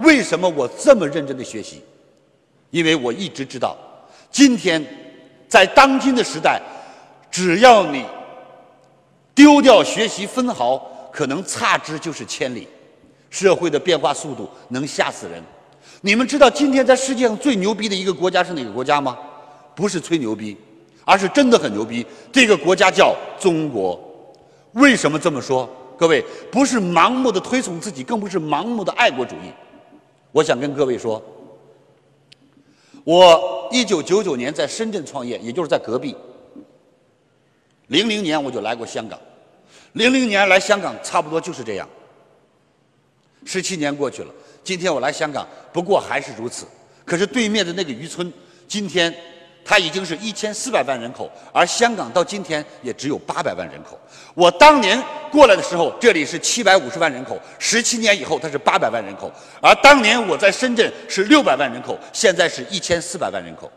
为什么我这么认真的学习？因为我一直知道，今天在当今的时代，只要你丢掉学习分毫，可能差之就是千里。社会的变化速度能吓死人。你们知道今天在世界上最牛逼的一个国家是哪个国家吗？不是吹牛逼，而是真的很牛逼。这个国家叫中国。为什么这么说？各位，不是盲目的推崇自己，更不是盲目的爱国主义。我想跟各位说，我一九九九年在深圳创业，也就是在隔壁。零零年我就来过香港，零零年来香港差不多就是这样。十七年过去了，今天我来香港，不过还是如此。可是对面的那个渔村，今天它已经是一千四百万人口，而香港到今天也只有八百万人口。我当年过来的时候，这里是七百五十万人口，十七年以后它是八百万人口，而当年我在深圳是六百万人口，现在是一千四百万人口。